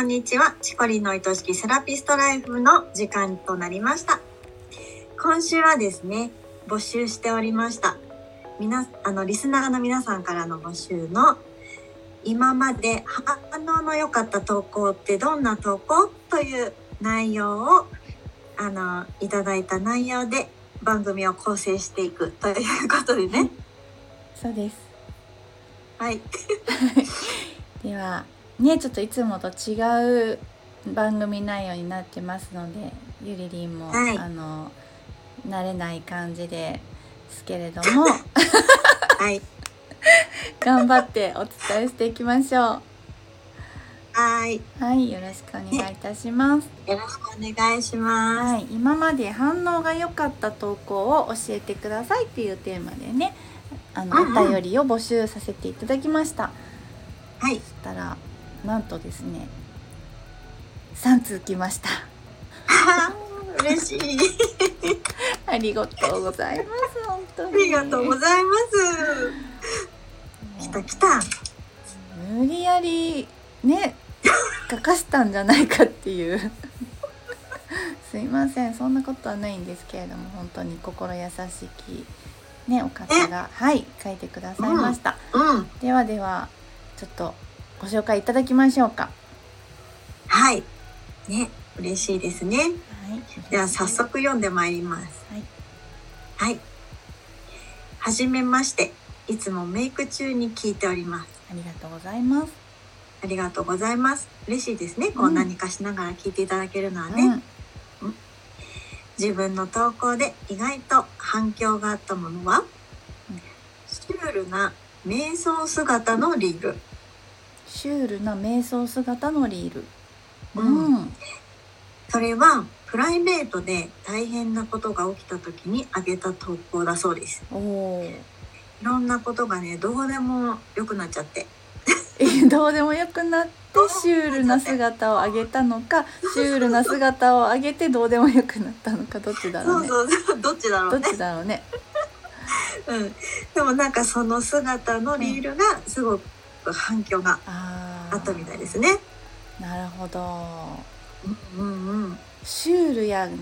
こんにちは。チコリンの愛しきセラピストライフの時間となりました。今週はですね、募集しておりました。みな、あの、リスナーの皆さんからの募集の、今まで反応の良かった投稿ってどんな投稿？という内容を、あの、いただいた内容で番組を構成していくということでね。そうですはい。ではねちょっといつもと違う番組内容になってますのでゆりりんも、はいあの慣れない感じですけれども はい。頑張ってお伝えしていきましょはい。うはいよろしくお願いいたします、よろしくお願いします。はい、今まで反応が良かった投稿を教えてくださいっていうテーマでねあの、うんうんお便りを募集させていただきましたはいそ。したらなんとですね3通来ました 嬉しい。ありがとうございます本当にありがとうございます。来た来た。無理やりね書かしたんじゃないかっていうすいませんそんなことはないんですけれども本当に心優しきねお方がはい書いてくださいました、うん。ではではちょっとご紹介いただきましょうかはい。ね、嬉しいですね。はいでは早速読んでまいります。はいはい。めまして。いつもメイク中に聞いております。ありがとうございますありがとうございます。嬉しいですね。こううん何かしながら聞いていただけるのはね。うん自分の投稿で意外と反響があったものは、うんシュールな瞑想姿のリール。シュールな瞑想姿のリールうんうんそれはプライベートで大変なことが起きた時に上げた投稿だそうです。おいろんなことがね、どうでも良くなっちゃって。えどうでもよくなってシュールな姿を上げたのかシュールな姿を上げてどうでもよくなったのかどっちだろそううねそうそう、どっちだろどっうね。ちだろうね うん。でもなんかその姿のリールがすごく反響がああったみたいですね。すなるほどうんうんうん。シュールやんっ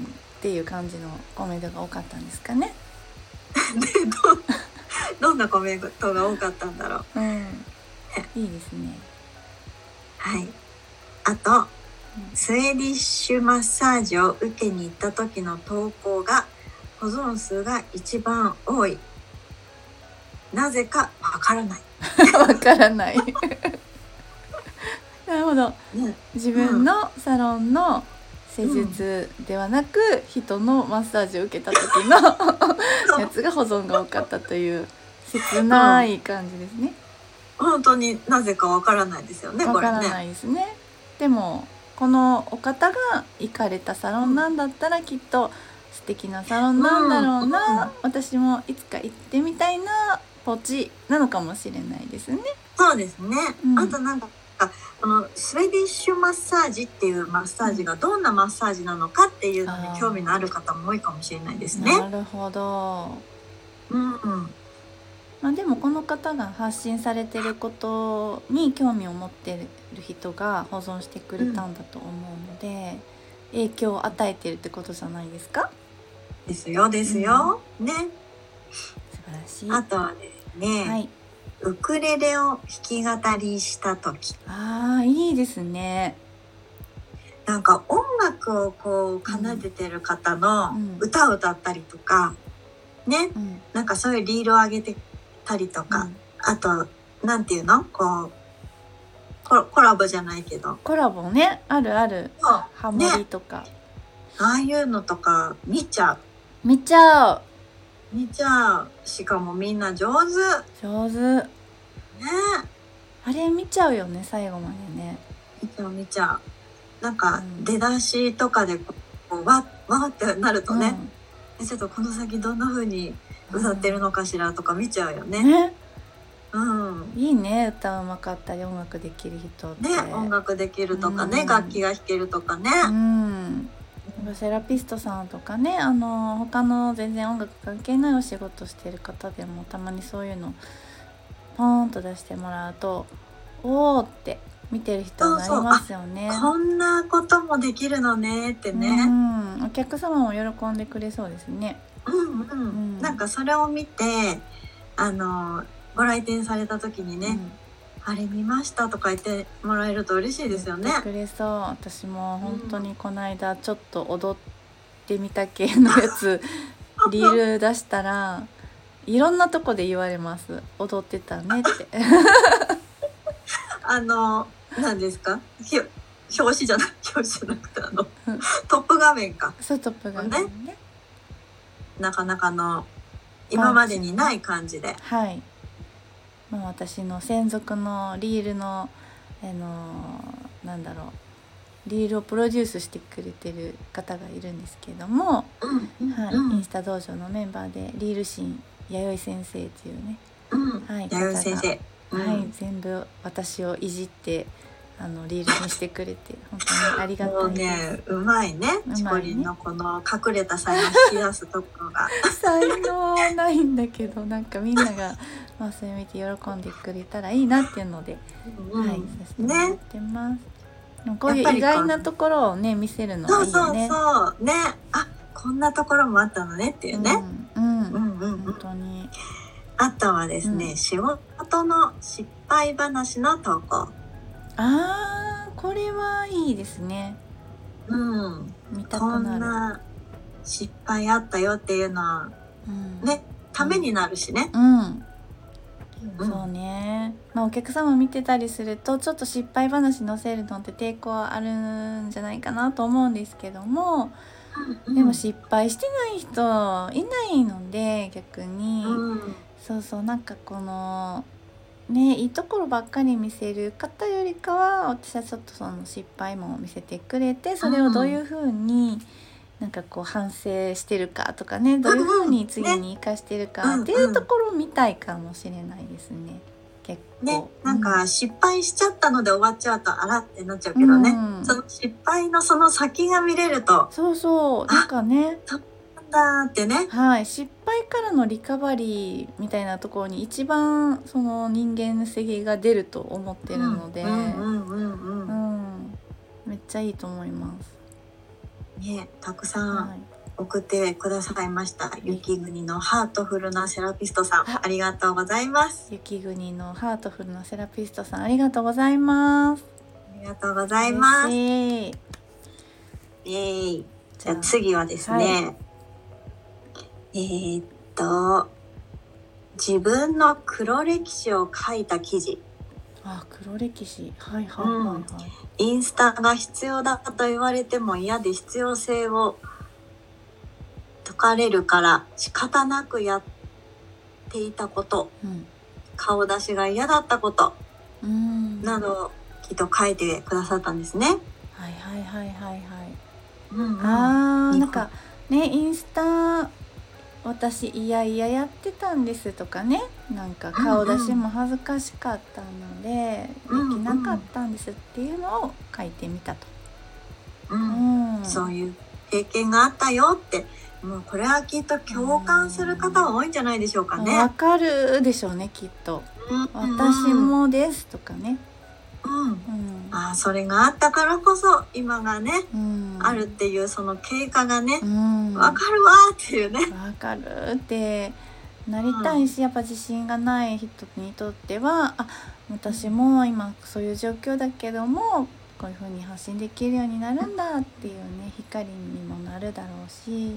ていう感じのコメントが多かったんですかね で、ど、どんなコメントが多かったんだろう。うんいいですねはい。あと、スウェディッシュマッサージを受けに行った時の投稿が保存数が一番多い。なぜかわからない。わからない。なるほど。ね、自分のサロンの施術ではなく、人のマッサージを受けた時の やつが保存が多かったという切ない感じですね。本当になぜかわからないですよね、わ。からないですね。でもこのお方が行かれたサロンなんだったらきっと素敵なサロンなんだろうな、うん。私もいつか行ってみたいなポチなのかもしれないですね。そうですね。うんあとなんか、このスウェディッシュマッサージっていうマッサージがどんなマッサージなのかっていうのに興味のある方も多いかもしれないですね。なるほど。うんうん。まあ、でもこの方が発信されてることに興味を持ってる人が保存してくれたんだと思うので、影響を与えてるってことじゃないですか？ですよ、ですよ。ね。素晴らしい。あとはですね、はい。ウクレレを弾き語りした時。ああいいですね。なんか音楽をこう奏でてる方のうん。歌を歌ったりとか、ね。うん。なんかそういうリールを上げてたりとか、うん。あとなんていうの？こうココラボじゃないけど。コラボね。あるある。ハモリとか、ああいうのとか見ちゃう。見ちゃう見ちゃうしかもみんな上手上手ねあれ見ちゃうよね最後までね。見ちゃう見ちゃうなんかうん出だしとかでこうわわってなるとね、えちょっとこの先どんな風に歌ってるのかしらとか見ちゃうようんね。ねうん。いいね歌うまかったり音楽できる人って。ね、音楽できるとかね、うん楽器が弾けるとかね。うん、セラピストさんとかねあの他の全然音楽関係ないお仕事してる方でもたまにそういうのポーンと出してもらうとおおって見てる人になりますよね。こんなこともできるのねってうね。ん、お客様も喜んでくれそうですね。うんうん。うんなんかそれを見て、あの、ご来店された時にね、あれ見ましたとか言ってもらえると嬉しいですよねくれそう。私も本当にこの間ちょっと踊ってみた系のやつ リール出したらいろんなとこで言われます。踊ってたねって。あの、何ですか？ひ表紙じゃない、表紙じゃなくて、あのうん、トップ画面か。そうトップがね。なかなかの、今までにない感じで。はい。まあ私の専属のリールのあのなんだろうリールをプロデュースしてくれてる方がいるんですけども、うんはいうんインスタ道場のメンバーでリールシーン弥生先生っていうね、うん。はい、弥生先生。うんはい、全部私をいじってあのリールにしてくれて本当にありがもう。ね、うまいね。チコリンのこの隠れた才能引き出すところが。才能はないんだけどなんかみんなが、まあ、それ見て喜んでくれたらいいなっていうので、うんはい、させてもらっね。てます。でもこういう意外なところをね見せるのそうそうはいいよね。そう。ね。あ、こんなところもあったのねっていうね。うん、うんうんうんうん本。当に。あとはですね、うん仕事の失敗話の投稿。ああこれはいいですね。うん。見たこんくなる。な失敗あったよっていうのは、うん、ね、ためになるしね。うん。うんそうね、まあ、お客様見てたりするとちょっと失敗話載せるのって抵抗あるんじゃないかなと思うんですけどもうんでも失敗してない人いないので逆に、うんそうそうなんかこのねいいところばっかり見せる方よりかは私はちょっとその失敗も見せてくれてそれをどういうふうに、なんかこう反省してるかとかねどういうふうに次に生かしてるかっていうところを見たいかもしれないですね。結構。ね、なんか失敗しちゃったので終わっちゃうとあらってなっちゃうけどね、うん。その失敗のその先が見れると。そうそう。なんかね。なんだってね。はい。失敗からのリカバリーみたいなところに一番その人間性が出ると思ってるので。めっちゃいいと思います。ねたくさんはい、送ってくださいました、雪国のハートフルなセラピストさん。あありがとうございます。雪国のハートフルなセラピストさん。ありがとうございます。ありがとうございます。嬉しい。イエーイ。じゃあじゃあ次はですね、えーっと自分の黒歴史を書いた記事。あ黒歴史。はいはいはいはい。インスタが必要だと言われても嫌で必要性を解かれるから仕方なくやっていたこと。うん。顔出しが嫌だったこと。うん。などをきっと書いてくださったんですね。はいはいはいはいはい。うんうん。あーいいなんかねインスタ私いやいややってたんですとかねなんか顔出しも恥ずかしかったので、うんうんできなかったんですっていうのを書いてみたと。うんうんそういう経験があったよってもうこれはきっと共感する方は多いんじゃないでしょうかわね。かるでしょうねきっと。うん私、もですとかね。うん、うんああそれがあったからこそ今がね、うん。あるっていうその経過がねうん。わ、かるわーっていうね。わかるってなりたいし、やっぱ自信がない人にとってはあ私も今そういう状況だけどもこういう風に発信できるようになるんだっていうね光にもなるだろうし、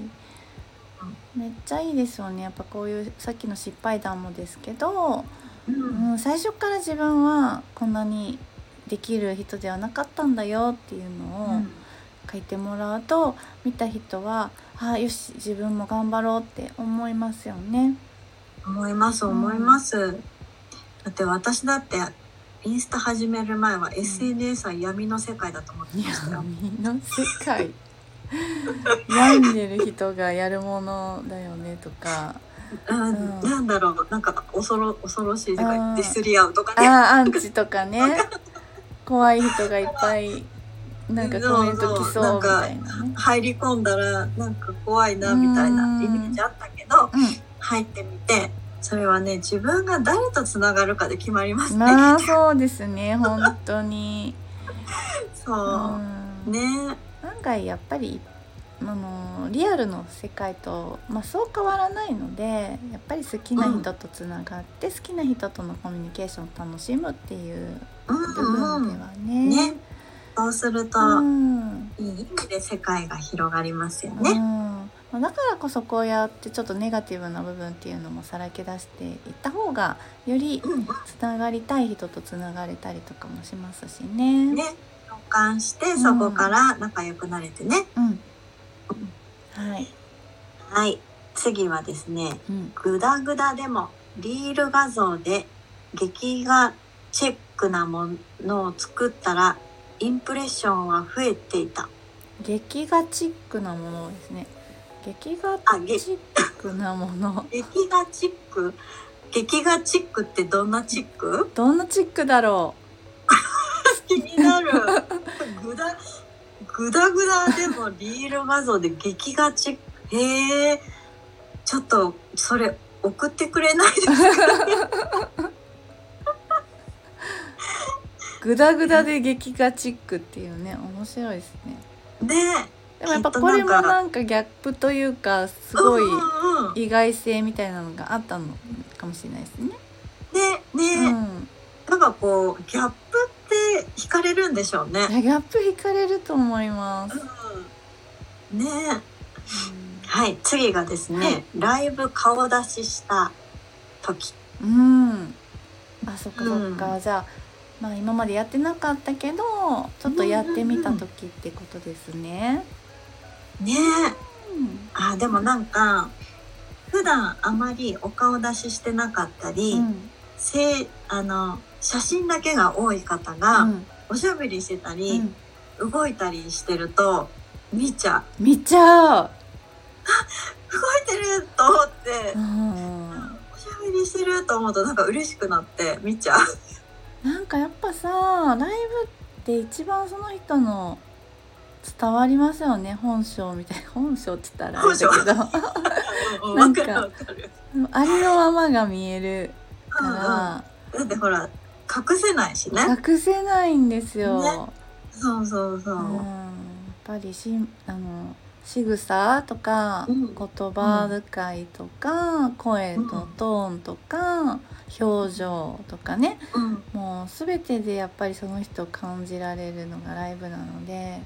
めっちゃいいですよね。やっぱこういうさっきの失敗談もですけど、うん。うん、最初から自分はこんなにできる人ではなかったんだよっていうのを、書いてもらうと見た人はあよし自分も頑張ろうって思いますよね。思います思います。だって私だってインスタ始める前は SNS は闇の世界だと思ってましたよ。闇の世界 病んでる人がやるものだよねとかうんうんなんだろうなんか恐ろ恐ろしい世界ディスり合うとかあね。ーアンチとかね 怖い人がいっぱいなんかコメント来そうみたいなね。入り込んだらなんか怖いなみたいなイメージあったけどうん入ってみてそれはね自分が誰とつながるかで決まりますね。まあそうですね本当に。そうう、んね案外やっぱりあのリアルの世界と、まあ、そう変わらないのでやっぱり好きな人とつながって、好きな人とのコミュニケーションを楽しむっていうう部分でんうんはね。ねそうすると、うんいい意味で世界が広がりますようね。んまあだからこそこうやってちょっとネガティブな部分っていうのもさらけ出していった方がよりうんつながりたい人とつながれたりとかもしますしね。ね共感してそこから仲良くなれてね。うん、はい、はい次はですねうん、グダグダでもリール画像で劇画チェックなものを作ったらインプレッションは増えていた。劇画チックなものですね。劇画チックなもの。劇画チック？劇画チックってどんなチック？どんなチックだろ 気になる。グダグダグダでもリール画像で劇画チ。へえ。ちょっとそれ送ってくれないですか？う。グダグダで劇画チックっていうね、面白いですね。ねでもやっぱこれもなんかギャップというかすえ。ごい意外性みたいなのがあったのかもしれないですね。ねうね、ん。なんかこうギャップ惹かれるんでしょうね。ギャップ惹かれると思います。うん、ねはい次がですね、ライブ顔出しした時。うん。あそっかそっか、うじゃあまあ今までやってなかったけどちょっとやってみた時ってことですね。ねうんあでもなんか普段あまりお顔出ししてなかったり、うんせあの写真だけが多い方が、うん。おしゃべりしてたうり、ん。動いたりしてると見ちゃう。見ちゃう。動いてると思って、うん。おしゃべりしてると思うとなんか嬉しくなって見ちゃう。なんかやっぱさライブって一番その人の伝わりますよね本性みたいな。本性って言ったらあれだけど。うんなんかありのままが見えるかだってほら隠せないしね。ら隠せないんですよ。ね。そうそうそう、うん、やっぱりしあの仕草とか、うん。言葉遣いとか、声のトーンとか、表情とかね。うん。もう全てでやっぱりその人を感じられるのがライブなので。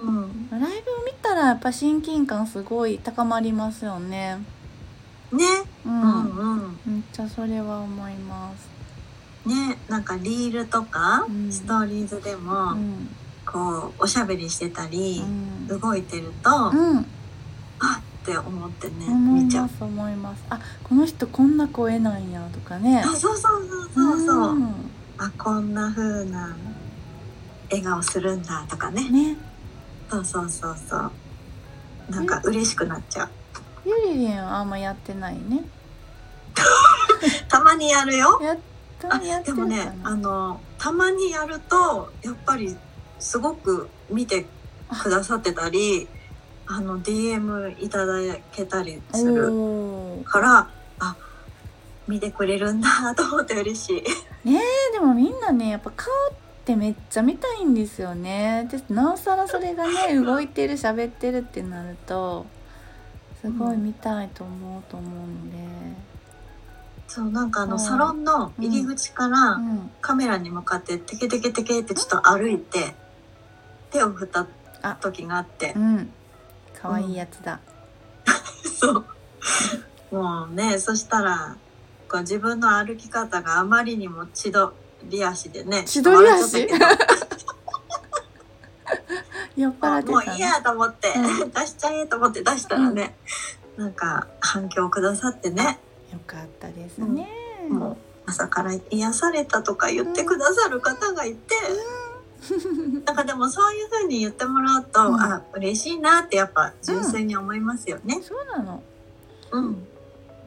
うん。ライブを見たらやっぱ親近感すごい高まりますよね。ね。う、うんんうん。めっちゃそれは思います。ねなんかリールとか、うん。ストーリーズでも、うん、こうおしゃべりしてたりう、ん、動いてると、うん、あって思ってね見ちゃう。思います。あこの人こんな声なんやとかね。あそうそうそうそうそう、ん。あこんな風な笑顔するんだとかね。ね、そうそうそうそう。なんか嬉しくなっちゃう。ゆりりんはあんまやってないね。たまにやるよ。やったあやってるかでもねな。あのたまにやるとやっぱりすごく見てくださってたりあの DM いただけたりするからあ見てくれるんだと思って嬉しい。えでもみんなねやっぱ顔ってめっちゃ見たいんですよね。でなおさらそれがね 動いてる喋ってるってなるとすごい見たいと思うと思うので。そうなんかあのうん。サロンの入り口からうん、カメラに向かってテケテケテケってちょっと歩いて手を振ったあ。時があって。うん、可愛いやつだ。そう。もうねそしたらこう自分の歩き方があまりにも千鳥足でね千鳥足？酔っど。払ってたね。もういいやと思って、う出しちゃえと思って出したらね、なんか反響くださってねよかったですね。もう朝から癒されたとか言ってくださる方がいて、なんかでもそういう風に言ってもらうと、うん。あ嬉しいなってやっぱ純粋に思いますよね。そうなの。うん、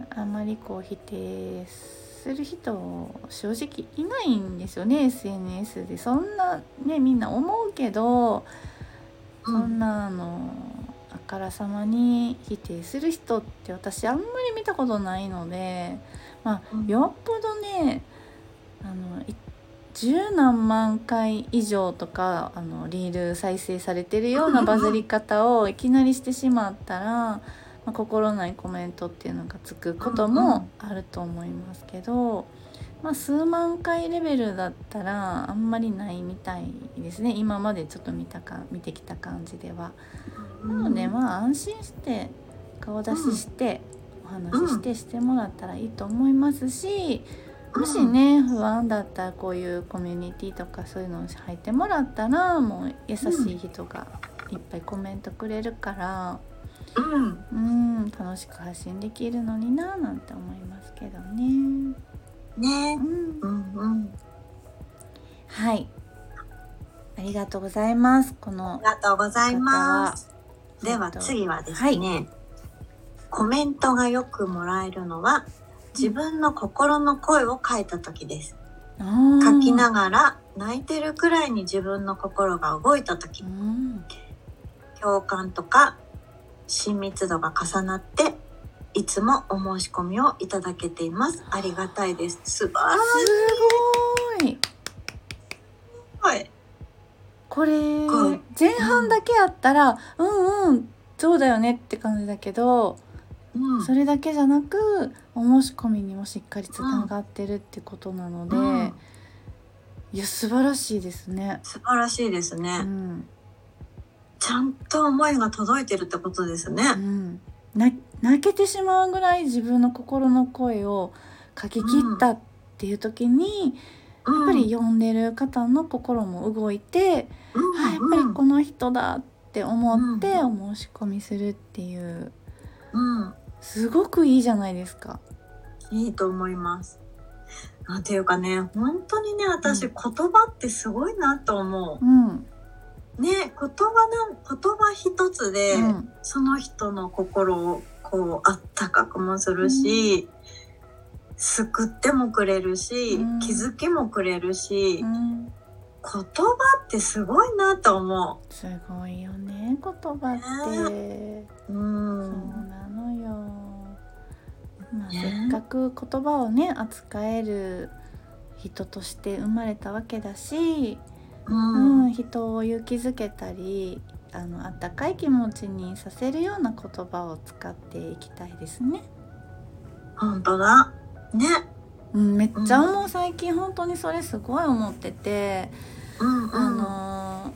あまりこう否定する人正直いないんですよね SNS で。そんなねみんな思うけど、うん。そんなあのあからさまに否定する人って私あんまり見たことないのでまあ、うん。よっぽどねあのい十何万回以上とかあのリール再生されてるような バズり方をいきなりしてしまったら、まあ、心ないコメントっていうのがつくこともあると思いますけど、まあ、数万回レベルだったらあんまりないみたいですね。今までちょっと見たか見てきた感じでは。なのでまあ安心して顔出ししてお話ししてしてもらったらいいと思いますし、もしね不安だったらこういうコミュニティとかそういうのに入ってもらったらもう優しい人がいっぱいコメントくれるからうん。うん。楽しく発信できるのにななんて思いますけどね。ね。うん。うんうん。はい。ありがとうございます。こあのりがとうございます。ではえっと次はですね、コメントがよくもらえるのは自分の心の声を書いた時です。書書きながら泣いてるくらいに自分の心が動いた時。うん。共感とか親密度が重なっていつもお申し込みをいただけています。ありがたいです。素晴らしすごい。い。これはい。前半だけやったらうんうんそうだよねって感じだけど、うん。それだけじゃなくお申し込みにもしっかりつながってるってことなので、うん。いや素晴らしいですね。素晴らしいですうね、ん。ちゃんと思いが届いてるってことですね。うん、な泣けてしまうぐらい自分の心の声を書き切ったっていう時に、やっぱり読んでる方の心も動いて、うん。あやっぱりこの人だって思ってお申し込みするっていう。うん。すごくいいじゃないですか。いいと思います。なんていうかね、本当にね、私、うん。言葉ってすごいなと思う。ん、う。ね、言葉なん、言葉一つで、うん。その人の心をこう、あったかくもするし、救ってもくれるし、うん気づきもくれるし、うん、言葉ってすごいなと思すごいよね言葉って。う。う。そうんなのよ。まあ、ねせっかく言葉をね扱える人として生まれたわけだし、う。うんん、人を勇気づけたりあの温かい気持ちにさせるような言葉を使っていきたいですね。本当だ。ね。うん、めっちゃ思う最近本当にそれすごい思ってて、うんうん。あの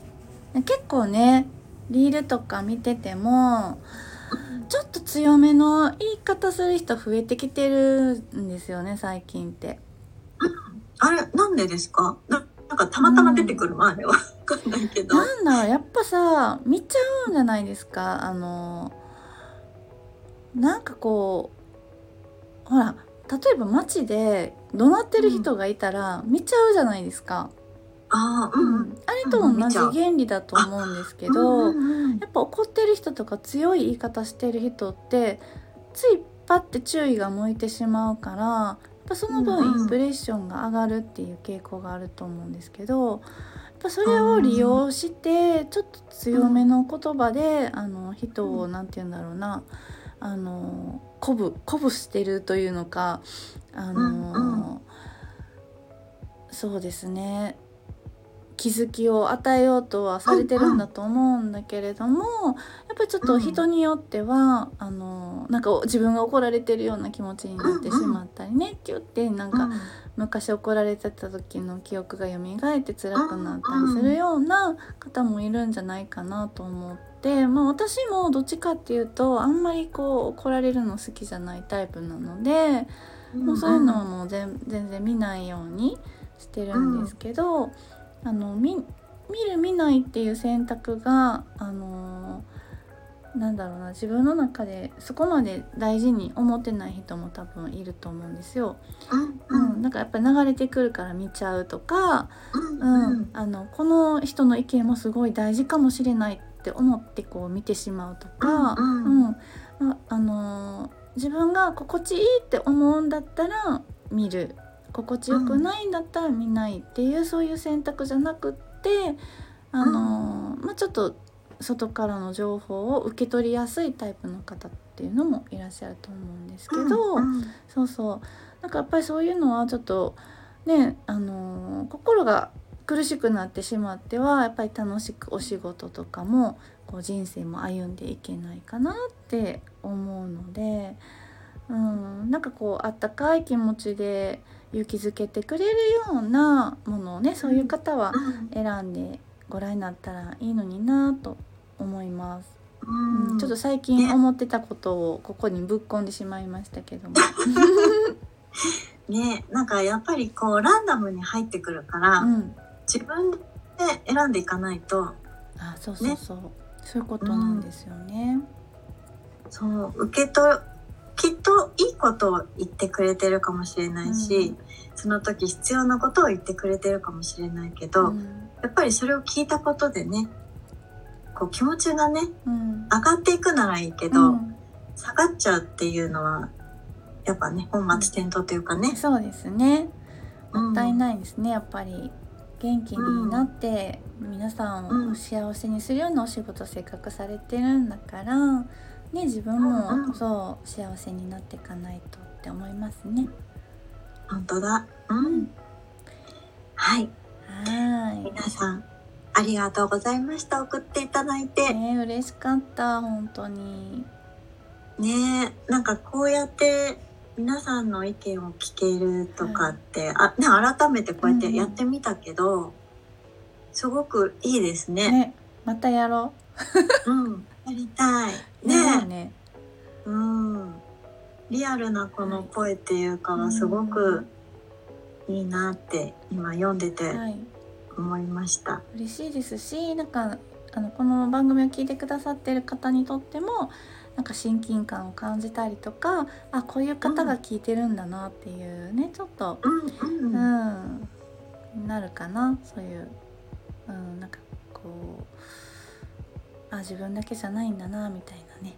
ー結構ねリールとか見ててもちょっと強めの言い方する人増えてきてるんですよね最近って。あれ、なんでですか？ななんかたまたま出てくるの、あれは。わかんないけど。なんだやっぱさ見ちゃうんじゃないですか？あのなんかこうほら例えば街で怒鳴ってる人がいたら見ちゃうじゃないですか。ああ、うん。あれと同じ原理だと思うんですけど。うんうんうんやっぱ怒ってる人とか強い言い方してる人ってついパッて注意が向いてしまうからぱその分インプレッションが上がるっていう傾向があると思うんですけどやっぱそれを利用してちょっと強めの言葉であの人を何て言うんだろうなあの鼓舞鼓舞してるというのかあの、そうですね気づきを与えようとはされてるんだと思うんだけれども、やっぱりちょっと人によっては、あのなんか自分が怒られてるような気持ちになってしまったりね、キュッてなんか昔怒られてた時の記憶が蘇って辛くなったりするような方もいるんじゃないかなと思って、まあ、私もどっちかっていうとあんまりこう怒られるの好きじゃないタイプなので、もうそういうのはもう全全然見ないようにしてるんですけど、あの見見る見ないっていう選択があのなんだろうな自分の中でそこまで大事に思ってない人も多分いると思うんですよ。うんうん。うん、なんかやっぱり流れてくるから見ちゃうとか、うんうん。うんあのこの人の意見もすごい大事かもしれないって思ってこう見てしまうとか、うん。うん。ああのー自分が心地いいって思うんだったら見る心地よくないんだったら見ないっていう、そういう選択じゃなくって、あのーまあ、ちょっと外からの情報を受け取りやすいタイプの方っていうのもいらっしゃると思うんですけど。うんうん。そうそう。なんかやっぱりそういうのはちょっとねあのー心が苦しくなってしまってはやっぱり楽しくお仕事とかもこう人生も歩んでいけないかなって思うので、うん、なんかこうあったかい気持ちで勇気づけてくれるようなものをねそういう方はうん。選んでご覧になったらいいのになと思います。うん。うん、ちょっと最近思ってたことをここにぶっ込んでしまいましたけども。ね。なんかやっぱりこうランダムに入ってくるから、うん、自分で選んでいかないと。あそうそうそう、そういうことなんですよね。そう受けときっといいことを言ってくれてるかもしれないし、その時必要なことを言ってくれてるかもしれないけど、うん。やっぱりそれを聞いたことでねこう気持ちがねうん。上がっていくならいいけど、うん。下がっちゃうっていうのはやっぱね本末転倒というかね、そうですね。うん。もったいないですね、やっぱり。元気になって、皆さんうん。を幸せにするようなお仕事せっかくされてるんだから、ね、自分も、うんうんそう幸せになっていかないとって思いますね。本当だ。うん。はい。は皆さんありがとうございました。送っていただいて。い。ね嬉しかった本当に。ねえなんかこうやって皆さんの意見を聞けるとかって、あね改めてこうやってやってみたけど、すごくいいですね。ねまたやろうん、やりたい。う。ねね。うん、リアルなこの声っていうかはすごくいいなって今読んでてはい。思いました。嬉しいですしなんかあのこの番組を聞いてくださってる方にとってもなんか親近感を感じたりとかあこういう方が聞いてるんだなっていうねちょっとうんううんんなるかなそういう、うん、なんかこうあ自分だけじゃないんだなみたいなね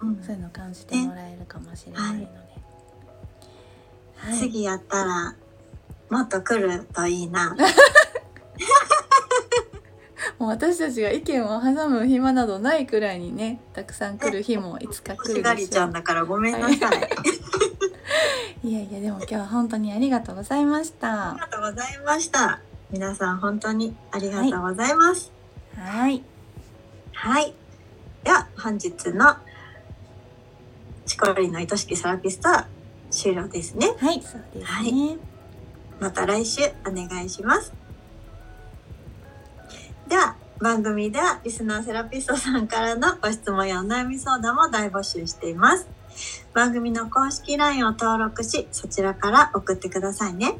うんそういうのを感じてもらえるかもしれないので、はい次やったらもっと来るといいな。もう私たちが意見を挟む暇などないくらいにねたくさん来る日もいつか来るでしょうちゃんだからごめんなさい。いやいやでも今日は本当にありがとうございましたありがとうございました。皆さん本当にありがとうございます。はいはい。では本日のチコロリンの愛しきセラピストは終了ですね。はいそうですね、はいまた来週お願いします。では番組ではリスナーセラピストさんからのご質問やお悩み相談も大募集しています。番組の公式 LINE を登録し、そちらから送ってくださいね。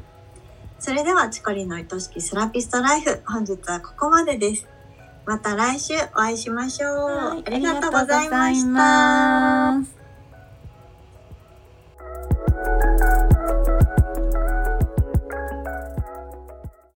それでは、チコリンの愛しきセラピストライフ、本日はここまでです。また来週お会いしましょう。はいありがとうございました。